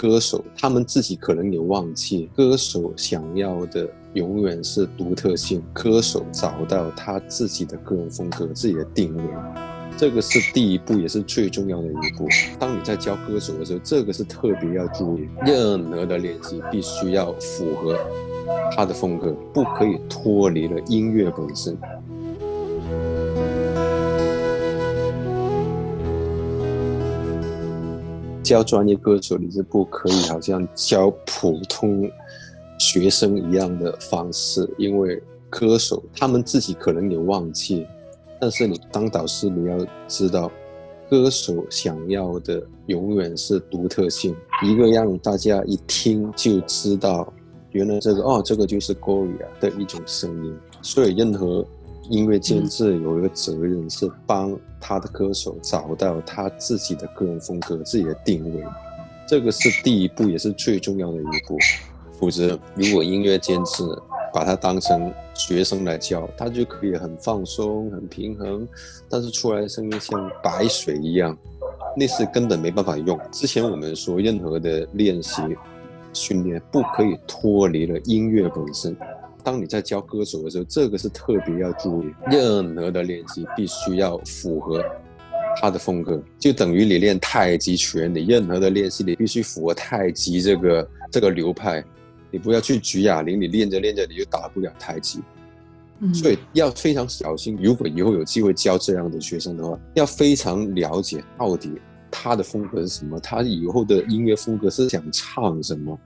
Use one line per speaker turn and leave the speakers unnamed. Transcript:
歌手他们自己可能也忘记，歌手想要的永远是独特性。歌手找到他自己的个人风格、自己的定位，这个是第一步，也是最重要的一步。当你在教歌手的时候，这个是特别要注意，任何的练习必须要符合他的风格，不可以脱离了音乐本身。教专业歌手，你是不可以好像教普通学生一样的方式，因为歌手他们自己可能也忘记。但是你当导师，你要知道，歌手想要的永远是独特性，一个让大家一听就知道，原来这个哦，这个就是 Gloria 的一种声音。所以任何音乐监制有一个责任是帮他的歌手找到他自己的个人风格、自己的定位，这个是第一步，也是最重要的一步。否则，如果音乐监制把他当成学生来教，他就可以很放松、很平衡，但是出来的声音像白水一样，那是根本没办法用。之前我们说，任何的练习训练不可以脱离了音乐本身。当你在教歌手的时候，这个是特别要注意。任何的练习必须要符合他的风格，就等于你练太极拳，你任何的练习你必须符合太极这个这个流派。你不要去举哑铃，你练着练着你就打不了太极。所以要非常小心。如果以后有机会教这样的学生的话，要非常了解到底他的风格是什么，他以后的音乐风格是想唱什么。